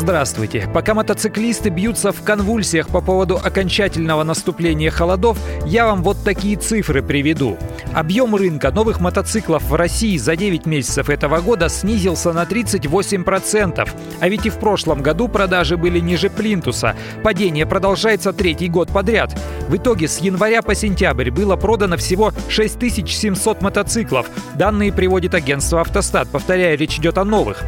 Здравствуйте. Пока мотоциклисты бьются в конвульсиях по поводу окончательного наступления холодов, я вам вот такие цифры приведу. Объем рынка новых мотоциклов в России за 9 месяцев этого года снизился на 38%. А ведь и в прошлом году продажи были ниже плинтуса. Падение продолжается третий год подряд. В итоге с января по сентябрь было продано всего 6700 мотоциклов. Данные приводит агентство «Автостат». Повторяю, речь идет о новых.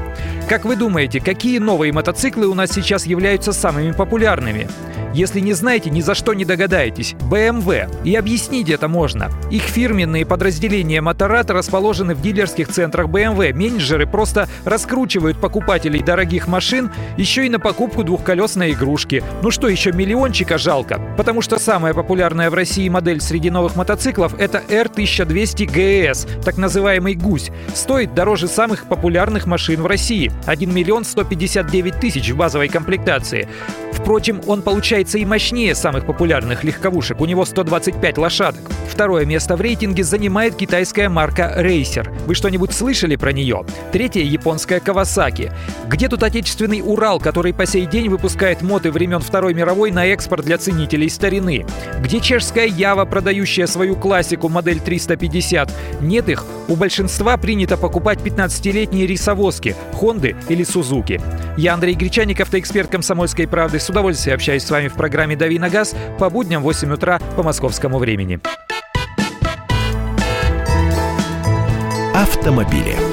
Как вы думаете, какие новые мотоциклы у нас сейчас являются самыми популярными? Если не знаете, ни за что не догадаетесь. BMW. И объяснить это можно. Их фирменные подразделения Моторад расположены в дилерских центрах BMW. Менеджеры просто раскручивают покупателей дорогих машин еще и на покупку двухколесной игрушки. Ну что, еще миллиончика жалко. Потому что самая популярная в России модель среди новых мотоциклов это R1200 GS, так называемый гусь. Стоит дороже самых популярных машин в России. 1 миллион 159 тысяч в базовой комплектации. Впрочем, он получается и мощнее самых популярных легковушек. У него 125 лошадок. Второе место в рейтинге занимает китайская марка Racer. Вы что-нибудь слышали про нее? Третье – японская Kawasaki. Где тут отечественный Урал, который по сей день выпускает моды времен Второй мировой на экспорт для ценителей старины? Где чешская Ява, продающая свою классику модель 350? Нет их. У большинства принято покупать 15-летние рисовозки – Хонды или Сузуки. Я Андрей Гречаник, автоэксперт «Комсомольской правды». С удовольствием общаюсь с вами в программе «Дави на газ» по будням в 8 утра по московскому времени. Автомобили.